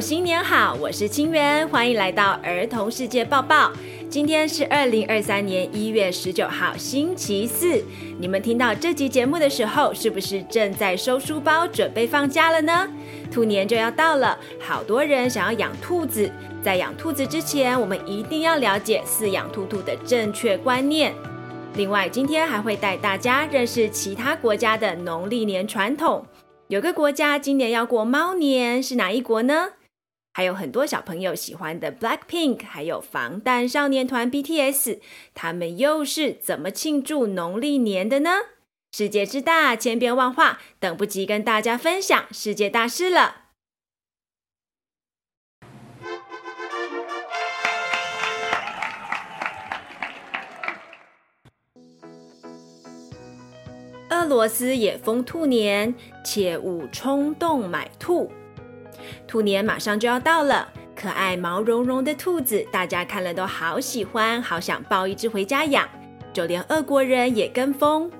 新年好！我是清源，欢迎来到儿童世界报报。今天是二零二三年一月十九号，星期四。你们听到这集节目的时候，是不是正在收书包，准备放假了呢？兔年就要到了，好多人想要养兔子。在养兔子之前，我们一定要了解饲养兔兔的正确观念。另外，今天还会带大家认识其他国家的农历年传统。有个国家今年要过猫年，是哪一国呢？还有很多小朋友喜欢的 Blackpink，还有防弹少年团 BTS，他们又是怎么庆祝农历年的呢？世界之大，千变万化，等不及跟大家分享世界大事了。俄罗斯也封兔年，切勿冲动买兔。兔年马上就要到了，可爱毛茸茸的兔子，大家看了都好喜欢，好想抱一只回家养。就连俄国人也跟风。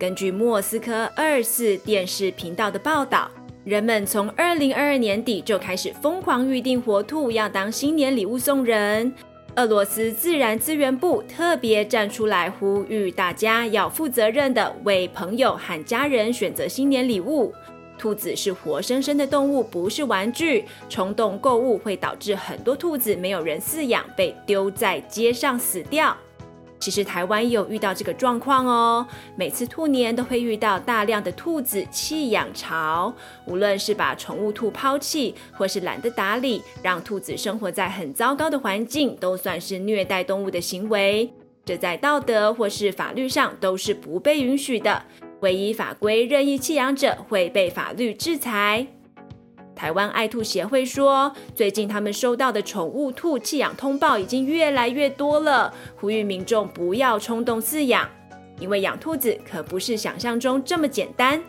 根据莫斯科二四电视频道的报道，人们从二零二二年底就开始疯狂预定活兔，要当新年礼物送人。俄罗斯自然资源部特别站出来呼吁大家要负责任地为朋友和家人选择新年礼物。兔子是活生生的动物，不是玩具。冲动购物会导致很多兔子没有人饲养，被丢在街上死掉。其实台湾也有遇到这个状况哦。每次兔年都会遇到大量的兔子弃养潮，无论是把宠物兔抛弃，或是懒得打理，让兔子生活在很糟糕的环境，都算是虐待动物的行为。这在道德或是法律上都是不被允许的。违反法规任意弃养者会被法律制裁。台湾爱兔协会说，最近他们收到的宠物兔弃养通报已经越来越多了，呼吁民众不要冲动饲养，因为养兔子可不是想象中这么简单。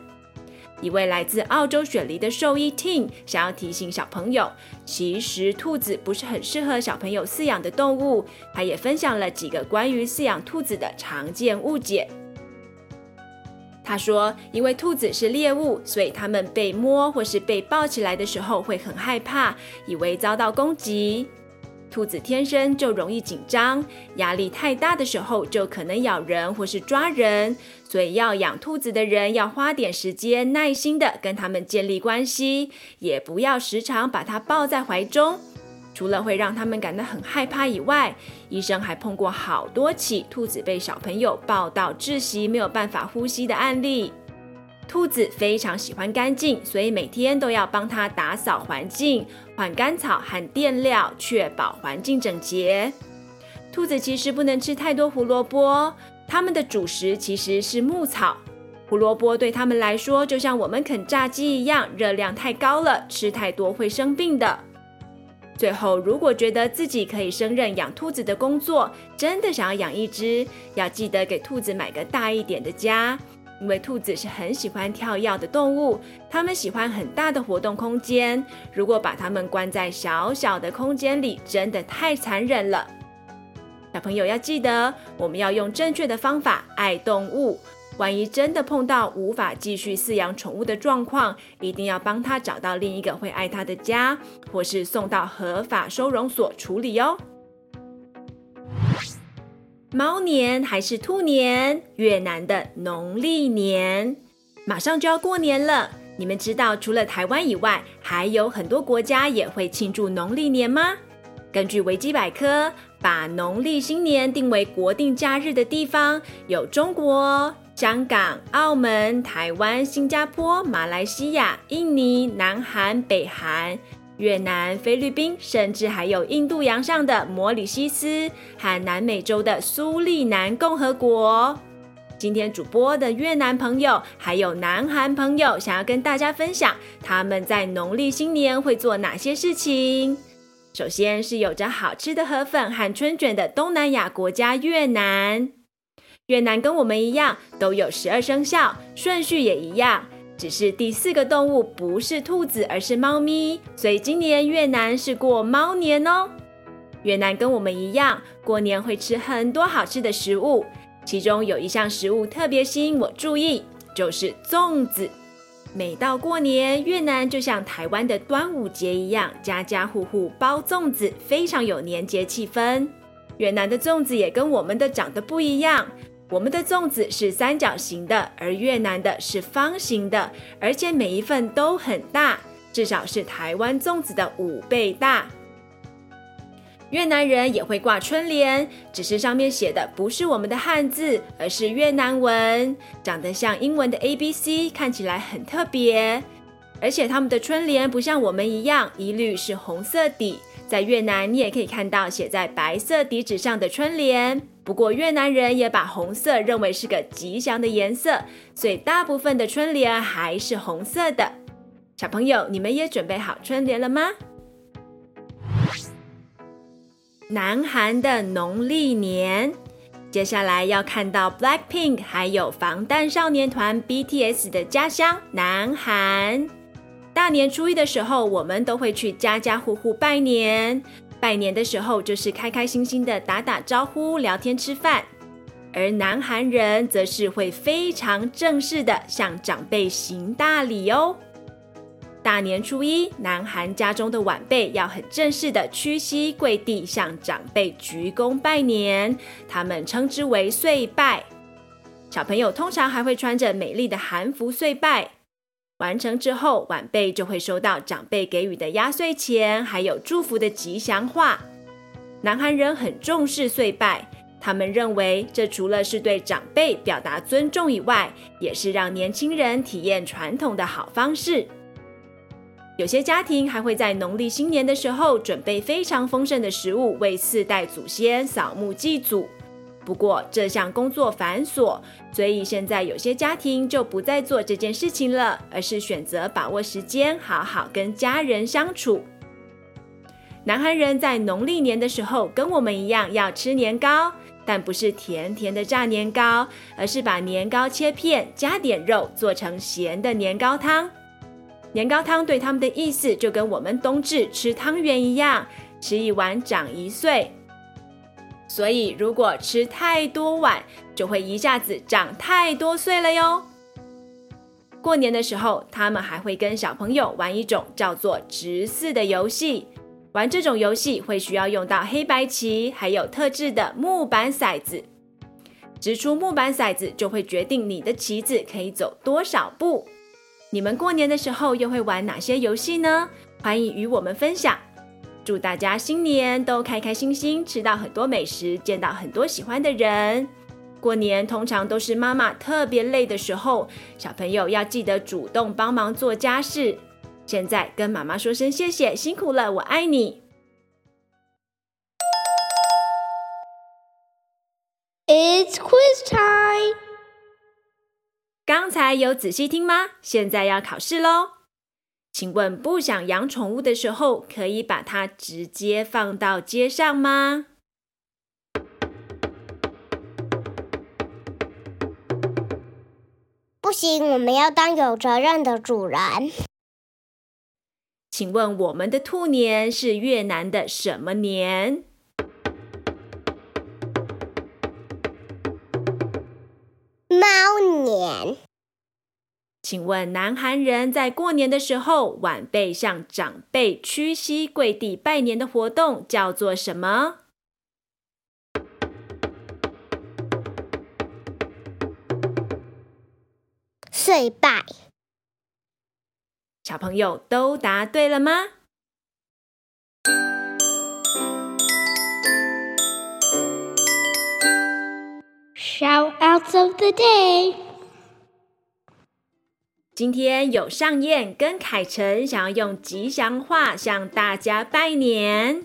一位来自澳洲雪梨的兽医 Tim 想要提醒小朋友，其实兔子不是很适合小朋友饲养的动物。他也分享了几个关于饲养兔子的常见误解。他说：“因为兔子是猎物，所以它们被摸或是被抱起来的时候会很害怕，以为遭到攻击。兔子天生就容易紧张，压力太大的时候就可能咬人或是抓人。所以要养兔子的人要花点时间，耐心的跟它们建立关系，也不要时常把它抱在怀中。”除了会让他们感到很害怕以外，医生还碰过好多起兔子被小朋友抱到窒息、没有办法呼吸的案例。兔子非常喜欢干净，所以每天都要帮它打扫环境、换干草和垫料，确保环境整洁。兔子其实不能吃太多胡萝卜，它们的主食其实是牧草。胡萝卜对它们来说就像我们啃炸鸡一样，热量太高了，吃太多会生病的。最后，如果觉得自己可以胜任养兔子的工作，真的想要养一只，要记得给兔子买个大一点的家，因为兔子是很喜欢跳跃的动物，它们喜欢很大的活动空间。如果把它们关在小小的空间里，真的太残忍了。小朋友要记得，我们要用正确的方法爱动物。万一真的碰到无法继续饲养宠物的状况，一定要帮他找到另一个会爱他的家，或是送到合法收容所处理哦。猫年还是兔年？越南的农历年马上就要过年了。你们知道除了台湾以外，还有很多国家也会庆祝农历年吗？根据维基百科，把农历新年定为国定假日的地方有中国。香港、澳门、台湾、新加坡、马来西亚、印尼、南韩、北韩、越南、菲律宾，甚至还有印度洋上的摩里西斯和南美洲的苏利南共和国。今天主播的越南朋友还有南韩朋友，想要跟大家分享他们在农历新年会做哪些事情。首先是有着好吃的河粉和春卷的东南亚国家越南。越南跟我们一样，都有十二生肖，顺序也一样，只是第四个动物不是兔子，而是猫咪，所以今年越南是过猫年哦。越南跟我们一样，过年会吃很多好吃的食物，其中有一项食物特别吸引我注意，就是粽子。每到过年，越南就像台湾的端午节一样，家家户户包粽子，非常有年节气氛。越南的粽子也跟我们的长得不一样，我们的粽子是三角形的，而越南的是方形的，而且每一份都很大，至少是台湾粽子的五倍大。越南人也会挂春联，只是上面写的不是我们的汉字，而是越南文，长得像英文的 A B C，看起来很特别。而且他们的春联不像我们一样，一律是红色底。在越南，你也可以看到写在白色底纸上的春联。不过越南人也把红色认为是个吉祥的颜色，所以大部分的春联还是红色的。小朋友，你们也准备好春联了吗？南韩的农历年，接下来要看到 Blackpink 还有防弹少年团 BTS 的家乡南韩。大年初一的时候，我们都会去家家户户拜年。拜年的时候，就是开开心心的打打招呼、聊天、吃饭。而南韩人则是会非常正式的向长辈行大礼哦。大年初一，南韩家中的晚辈要很正式的屈膝跪地向长辈鞠躬拜年，他们称之为岁拜。小朋友通常还会穿着美丽的韩服岁拜。完成之后，晚辈就会收到长辈给予的压岁钱，还有祝福的吉祥话。南韩人很重视岁拜，他们认为这除了是对长辈表达尊重以外，也是让年轻人体验传统的好方式。有些家庭还会在农历新年的时候准备非常丰盛的食物，为四代祖先扫墓祭祖。不过这项工作繁琐，所以现在有些家庭就不再做这件事情了，而是选择把握时间，好好跟家人相处。南韩人在农历年的时候跟我们一样要吃年糕，但不是甜甜的炸年糕，而是把年糕切片，加点肉，做成咸的年糕汤。年糕汤对他们的意思就跟我们冬至吃汤圆一样，吃一碗长一岁。所以如果吃太多碗，就会一下子长太多岁了哟。过年的时候，他们还会跟小朋友玩一种叫做掷骰的游戏。玩这种游戏会需要用到黑白棋，还有特制的木板骰子。掷出木板骰子，就会决定你的棋子可以走多少步。你们过年的时候又会玩哪些游戏呢？欢迎与我们分享。祝大家新年都开开心心，吃到很多美食，见到很多喜欢的人。过年通常都是妈妈特别累的时候，小朋友要记得主动帮忙做家事。现在跟妈妈说声谢谢，辛苦了，我爱你。It's quiz time。刚才有仔细听吗？现在要考试喽。请问，不想养宠物的时候，可以把它直接放到街上吗？不行，我们要当有责任的主人。请问，我们的兔年是越南的什么年？猫年。请问，南韩人在过年的时候，晚辈向长辈屈膝跪地拜年的活动叫做什么？岁拜。小朋友都答对了吗？Shoutouts of the day。今天有上燕跟凯晨想要用吉祥话向大家拜年。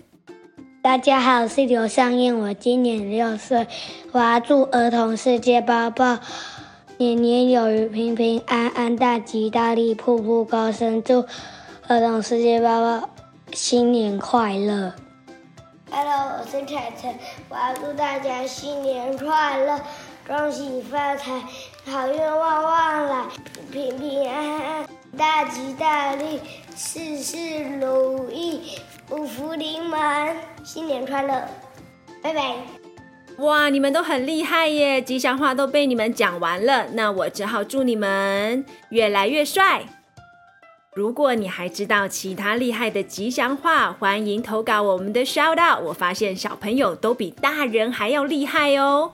大家好，我是刘尚燕，我今年六岁，我要祝儿童世界报报年年有余，平平安安，大吉大利，步步高升。祝儿童世界报报新年快乐。Hello，我是凯晨，我要祝大家新年快乐。恭喜发财，好运旺旺来，平平安安，大吉大利，事事如意，五福临门，新年快乐，拜拜。哇，你们都很厉害耶！吉祥话都被你们讲完了，那我只好祝你们越来越帅。如果你还知道其他厉害的吉祥话，欢迎投稿我们的 Shout Out。我发现小朋友都比大人还要厉害哦。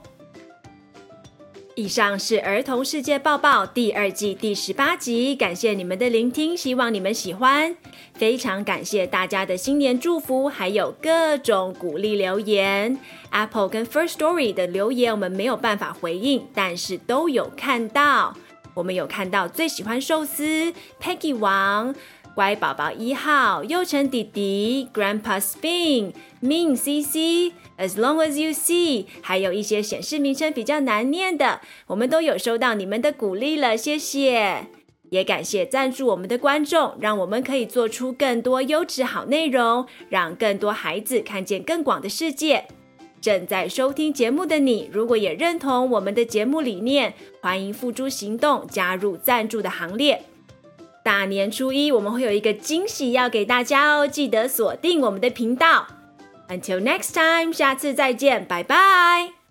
以上是儿童世界报报第二季第十八集，感谢你们的聆听，希望你们喜欢。非常感谢大家的新年祝福，还有各种鼓励留言。Apple 跟 First Story 的留言我们没有办法回应，但是都有看到。我们有看到最喜欢寿司，Peggy 王，乖宝宝一号，佑成弟弟，Grandpa Spin，Min CC，As long as you see，还有一些显示名称比较难念的，我们都有收到你们的鼓励了，谢谢。也感谢赞助我们的观众，让我们可以做出更多优质好内容，让更多孩子看见更广的世界。正在收听节目的你，如果也认同我们的节目理念，欢迎付诸行动，加入赞助的行列。大年初一，我们会有一个惊喜要给大家哦，记得锁定我们的频道。Until next time，下次再见，拜拜。